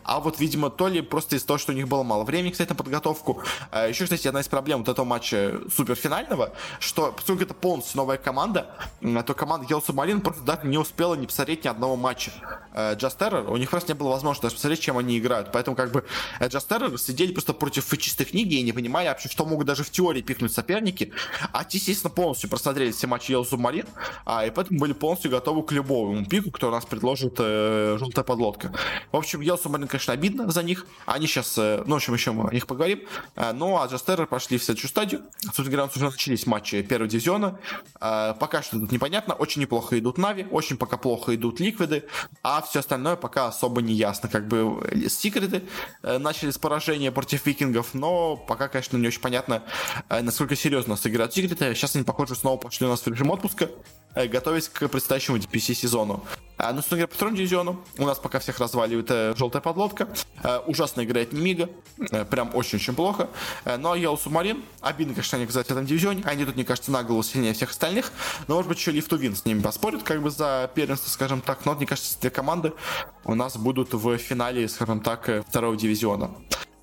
А вот, видимо, то ли просто из-за того, что у них было мало времени, кстати, на подготовку. А еще, кстати, одна из проблем вот этого матча суперфинального, что, поскольку это полностью новая команда, то команда Yellow Submarine просто даже не успела не посмотреть ни одного матча. Э, Just Terror, у них просто не было возможности даже посмотреть, чем они играют. Поэтому, как бы, э, Just Terror сидели просто против чистой книги и не понимали вообще, что могут даже в теории пикнуть соперники. А те, естественно, полностью просмотрели все матчи Yellow Submarine, а, и поэтому были полностью готовы к любому пику, кто нас предложит э, желтая подлодка. В общем, Yellow Submarine, конечно, обидно за них. Они сейчас, э, ну, в общем, еще мы о них поговорим. Э, ну, а Terror прошли в следующую стадию. Собственно говоря, уже начались матчи первого дивизиона. Э, пока что тут непонятно. Очень неплохо идут Нави, очень пока плохо идут Ликвиды, а все остальное пока особо не ясно. Как бы э, Секреты э, начали с поражения против Викингов, но пока, конечно, не очень понятно, э, насколько серьезно сыграют Секреты. Сейчас они, похоже, снова пошли у нас в режим отпуска, э, готовясь к предстоящему DPC сезону. А, ну, говоря, по второму дивизиону у нас пока всех разваливает э, желтая подлодка. Э, ужасно играет Немига. Прям очень-очень плохо. Э, ну, а Yellow Submarine, обидно, конечно, они оказались в этом дивизионе. Они тут, мне кажется, на голову сильнее всех остальных. Но, может быть, еще Лифту Вин с ними поспорят, как бы, за первенство, скажем так. Но, мне кажется, две команды у нас будут в финале, скажем так, второго дивизиона.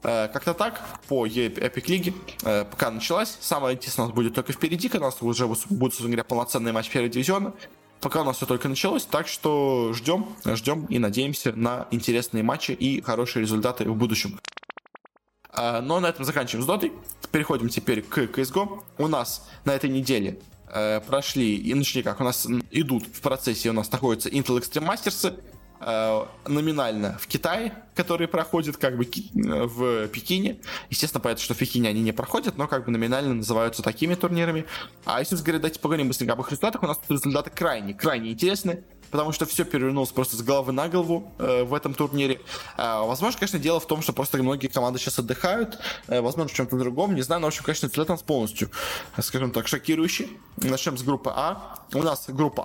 Э, как-то так, по Epic Лиге, э, пока началась. Самое интересное у нас будет только впереди, когда у нас уже будет, собственно говоря, полноценный матч первого дивизиона. Пока у нас все только началось, так что ждем, ждем и надеемся на интересные матчи и хорошие результаты в будущем. Э, но на этом заканчиваем с дотой. Переходим теперь к CSGO. У нас на этой неделе прошли, и начали как, у нас идут в процессе, у нас находятся Intel Extreme Masters, номинально в Китае, которые проходят как бы в Пекине. Естественно, понятно, что в Пекине они не проходят, но как бы номинально называются такими турнирами. А если говорить, давайте поговорим быстренько об их результатах, у нас результаты крайне, крайне интересны потому что все перевернулось просто с головы на голову э, в этом турнире. Э, возможно, конечно, дело в том, что просто многие команды сейчас отдыхают, э, возможно, в чем-то другом, не знаю, но, в общем, конечно, результат нас полностью, скажем так, шокирующий. Начнем с группы А. У нас группа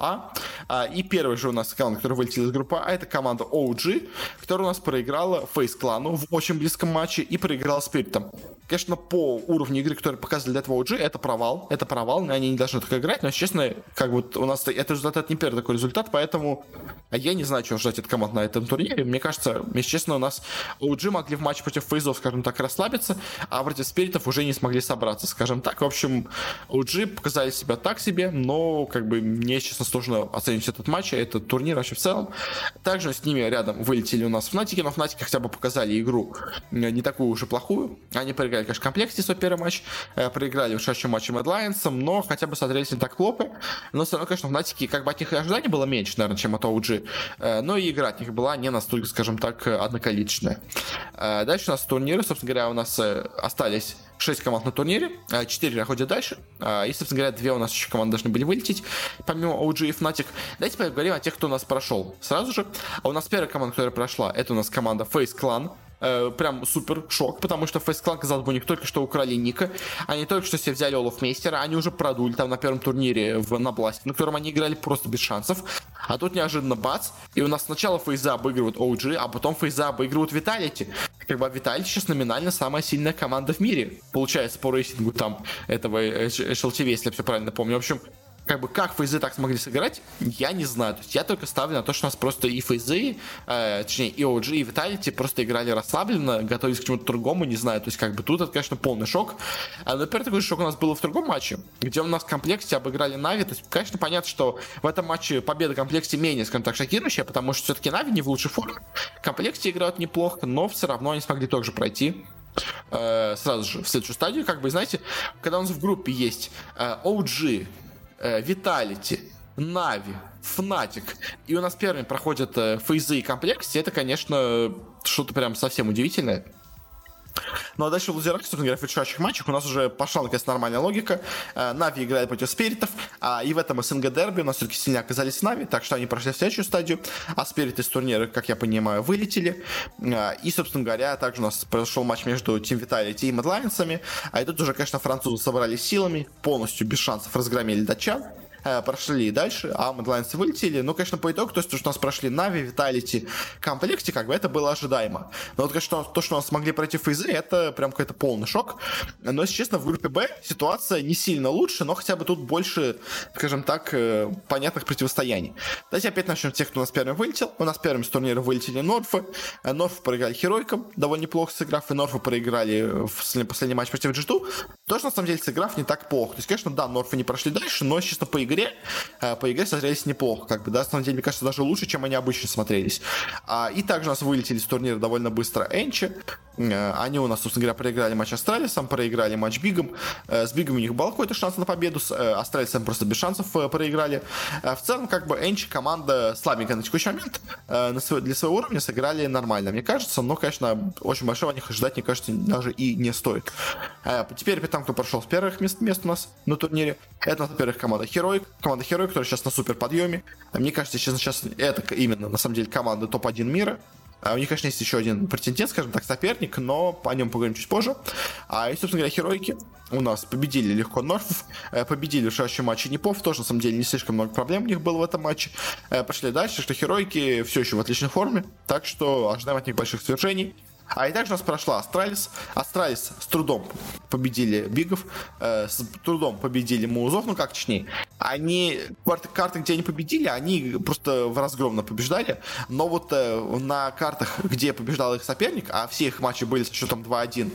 А, э, и первый же у нас команда, которая вылетела из группы А, это команда OG, которая у нас проиграла Фейс Клану в очень близком матче и проиграла Спиритом. Конечно, по уровню игры, который показывали для этого OG, это провал, это провал, они не должны так играть, но, честно, как бы у нас это результат, это не первый такой результат, поэтому поэтому я не знаю, чего ждать от команд на этом турнире. Мне кажется, если честно, у нас OG могли в матче против Фейзов, скажем так, расслабиться, а против Спиритов уже не смогли собраться, скажем так. В общем, OG показали себя так себе, но как бы мне, честно, сложно оценить этот матч, этот турнир вообще в целом. Также с ними рядом вылетели у нас Фнатики, но Фнатики хотя бы показали игру не такую уж и плохую. Они проиграли, конечно, в комплекте свой первый матч, э, проиграли в шашем матче Mad Lions, но хотя бы смотрелись не так плохо. Но все равно, конечно, Фнатики, как бы от них и ожиданий было меньше, наверное, чем от OG. Э, но и игра от них была не настолько, скажем так, одноколичная. Э, дальше у нас турниры, собственно говоря, у нас э, остались 6 команд на турнире, 4 проходят дальше, и, собственно говоря, 2 у нас еще команды должны были вылететь, помимо OG и Fnatic. Давайте поговорим о тех, кто у нас прошел сразу же. А у нас первая команда, которая прошла, это у нас команда Face Clan, э, прям супер шок, потому что Face Clan, казалось бы, у них только что украли Ника, они только что себе взяли Олаф Мейстера, они уже продули там на первом турнире в, на Бласте, на котором они играли просто без шансов, а тут неожиданно бац, и у нас сначала Фейза обыгрывают OG, а потом Фейза обыгрывают Виталити. Как бы Виталити сейчас номинально самая сильная команда в мире, получается, по рейтингу там этого HLTV, если я все правильно помню. В общем, как бы как фейзы так смогли сыграть, я не знаю. То есть я только ставлю на то, что у нас просто и фейзы, э, точнее и OG, и Vitality просто играли расслабленно, готовились к чему-то другому, не знаю. То есть как бы тут это, конечно, полный шок. А, например, такой шок у нас был в другом матче, где у нас Complexity обыграли NaVi. То есть, конечно, понятно, что в этом матче победа Complexity менее, скажем так, шокирующая, потому что все-таки NaVi не в лучшей форме. Complexity играют неплохо, но все равно они смогли также пройти э, сразу же в следующую стадию. Как бы, знаете, когда у нас в группе есть э, OG, Vitality, NaVi, Fnatic. И у нас первыми проходят э, фейзы и комплексы. Это, конечно, что-то прям совсем удивительное. Ну а дальше в лузерах, собственно говоря, в решающих матчах у нас уже пошла наконец нормальная логика. Э, Нави играет против Спиритов, а и в этом СНГ дерби у нас все-таки сильнее оказались Нави, так что они прошли в следующую стадию, а Спириты из турнира, как я понимаю, вылетели. Э, и, собственно говоря, также у нас произошел матч между Team Vitality и Mad Lions, а и тут уже, конечно, французы собрались силами, полностью без шансов разгромили датчан. Э, прошли дальше, а Mad вылетели. Ну, конечно, по итогу, то есть, то, что у нас прошли Нави, Vitality, комплекте, как бы это было ожидаемо. Но вот, конечно, то, что у нас смогли пройти фейзы, это прям какой-то полный шок. Но, если честно, в группе Б ситуация не сильно лучше, но хотя бы тут больше, скажем так, э, понятных противостояний. Давайте опять начнем с тех, кто у нас первым вылетел. У нас первым с турнира вылетели Норфы. Э, Норфы проиграли Херойкам, довольно неплохо сыграв, и Норфы проиграли в последний матч против G2. Тоже, на самом деле, сыграв не так плохо. То есть, конечно, да, Норфы не прошли дальше, но чисто по игре, э, по игре смотрелись неплохо, как бы, да, на самом деле, мне кажется, даже лучше, чем они обычно смотрелись. А, и также у нас вылетели с турнира довольно быстро Энчи, э, они у нас, собственно говоря, проиграли матч Астралисом, проиграли матч Бигом. Э, с Бигом у них был какой-то шанс на победу, с Астралисом просто без шансов проиграли. В целом, как бы, Энчи команда слабенькая на текущий момент, для своего уровня сыграли нормально, мне кажется, но, конечно, очень большого от них ожидать, мне кажется, даже и не стоит. Теперь, там, кто прошел с первых мест, мест у нас на турнире, это, во-первых, команда Heroic, команда Hero, которая сейчас на супер подъеме. Мне кажется, сейчас, сейчас это именно, на самом деле, команда топ-1 мира. А у них, конечно, есть еще один претендент, скажем так, соперник, но о нем поговорим чуть позже. А и, собственно говоря, Херойки у нас победили легко Норфов, э, победили в решающем матче Непов, тоже, на самом деле, не слишком много проблем у них было в этом матче. Э, пошли дальше, что Херойки все еще в отличной форме, так что ожидаем от них больших свершений. А и также у нас прошла Astralis. Astralis с трудом победили Бигов, э, с трудом победили Музов, ну как точнее. Они, карты, карты, где они победили, они просто в разгромно побеждали, но вот э, на картах, где побеждал их соперник, а все их матчи были с счетом 2-1,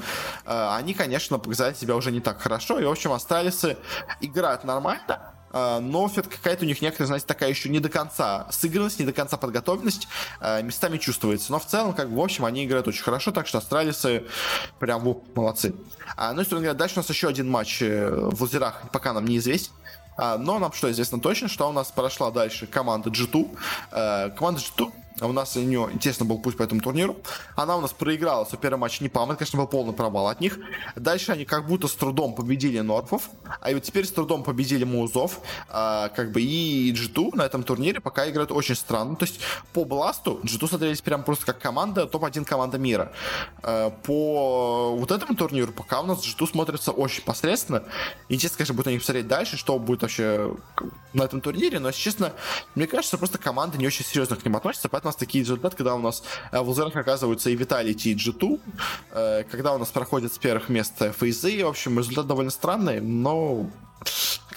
э, они, конечно, показали себя уже не так хорошо, и, в общем, Астралисы играют нормально, но все-таки какая-то у них некоторая, знаете, такая еще не до конца сыгранность, не до конца подготовленность а, местами чувствуется. Но в целом, как в общем, они играют очень хорошо, так что австралисы прям во, молодцы. А, ну, и, говоря, дальше у нас еще один матч э, в лазерах, пока нам неизвестен. А, но нам что известно точно, что у нас прошла дальше команда G2. Э, команда G2 а у нас у нее интересно был путь по этому турниру. Она у нас проиграла свой первый матч Непам. Это, конечно, был полный провал от них. Дальше они как будто с трудом победили Норфов. А вот теперь с трудом победили Музов. А, как бы и G2 на этом турнире пока играют очень странно. То есть по Бласту G2 смотрелись прям просто как команда, топ-1 команда мира. А, по вот этому турниру пока у нас G2 смотрится очень посредственно. Интересно, конечно, будет на них смотреть дальше, что будет вообще на этом турнире. Но, если честно, мне кажется, просто команда не очень серьезно к ним относится, поэтому нас такие результаты, когда у нас э, в лузерах оказываются и Vitality, и G2, э, когда у нас проходят с первых мест фейзы, в общем, результат довольно странный, но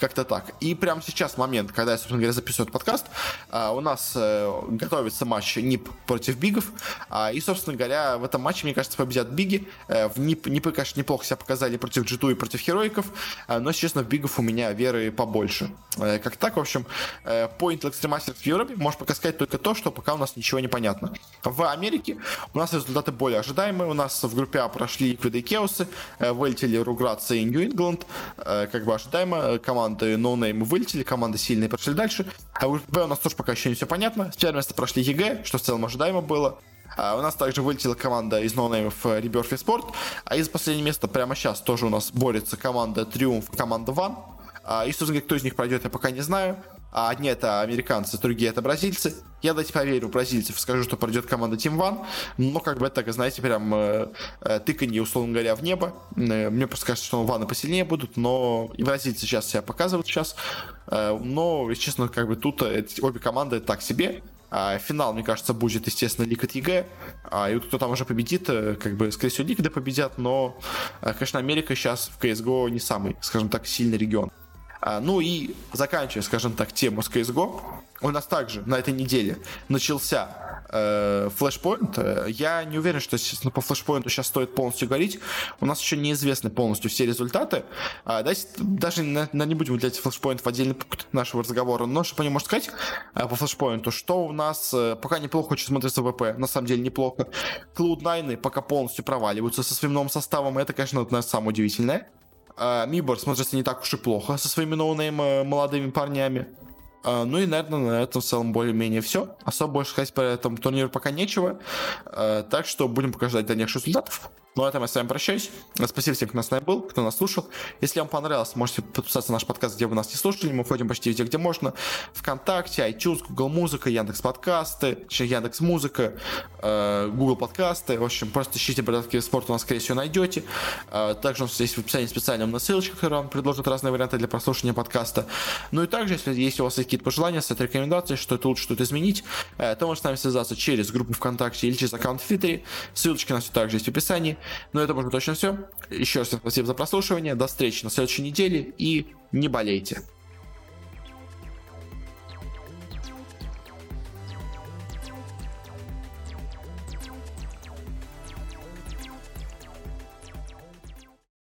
как-то так. И прямо сейчас момент, когда я, собственно говоря, записываю этот подкаст, а, у нас э, готовится матч НИП против Бигов. А, и, собственно говоря, в этом матче, мне кажется, победят Биги. Э, в НИП, НИПы, конечно, неплохо себя показали против G2 и против Хероиков, а, но, честно, в Бигов у меня веры побольше. Э, как так, в общем, по Intel Masters в Европе можно пока сказать только то, что пока у нас ничего не понятно. В Америке у нас результаты более ожидаемые. У нас в группе А прошли Liquid и Chaos, вылетели Rugratz и New England, как бы ожидаемо. Команда команды No Name вылетели, команды сильные прошли дальше. А в Б у нас тоже пока еще не все понятно. С первого места прошли EG, что в целом ожидаемо было. А у нас также вылетела команда из ноунеймов Rebirth Esports. А из последнего места прямо сейчас тоже у нас борется команда Триумф, команда One. А, и, собственно говоря, кто из них пройдет, я пока не знаю. А одни это американцы, другие это бразильцы. Я, дайте поверю, бразильцев скажу, что пройдет команда Team One. Но как бы это, знаете, прям э, э, тыканье, условно говоря, в небо. Э, мне просто кажется, что ваны посильнее будут, но и бразильцы сейчас себя показывают сейчас. Э, но, честно, как бы тут эти, обе команды так себе. А, финал, мне кажется, будет, естественно, Liquid EG. А, и вот кто там уже победит, э, как бы, скорее всего, Ликвиды победят, но, э, конечно, Америка сейчас в CSGO не самый, скажем так, сильный регион. А, ну и заканчивая, скажем так, тему с CSGO, у нас также на этой неделе начался э, флешпоинт. Я не уверен, что естественно, по флешпоинту сейчас стоит полностью говорить. У нас еще неизвестны полностью все результаты. А, дайте, даже на, на не будем уделять флешпоинт в отдельный пункт нашего разговора, но что по нему можно сказать э, по флешпоинту, что у нас э, пока неплохо очень смотрится ВП, на самом деле неплохо. Cloud9 пока полностью проваливаются со своим новым составом, это, конечно, это самое удивительное. А, MIBR смотрится не так уж и плохо со своими no-name э, молодыми парнями. А, ну и, наверное, на этом в целом более-менее все. Особо больше сказать по этому турниру пока нечего. А, так что будем пока ждать дальнейших результатов. Ну, а этом я с вами прощаюсь. Спасибо всем, кто нас был, кто нас слушал. Если вам понравилось, можете подписаться на наш подкаст, где вы нас не слушали. Мы входим почти везде, где можно. ВКонтакте, iTunes, Google Музыка, Яндекс Подкасты, Яндекс Музыка, э, Google Подкасты. В общем, просто ищите «Бородатки спорт», у нас, скорее всего, найдете. Э, также у нас есть в описании специально на ссылочка, которая вам предложит разные варианты для прослушивания подкаста. Ну и также, если, если у вас есть какие-то пожелания, стоят рекомендации, что это лучше, что-то изменить, э, то можете с нами связаться через группу ВКонтакте или через аккаунт в Твиттере. Ссылочки у нас также есть в описании. Но это, быть, точно все. Еще раз спасибо за прослушивание. До встречи на следующей неделе и не болейте.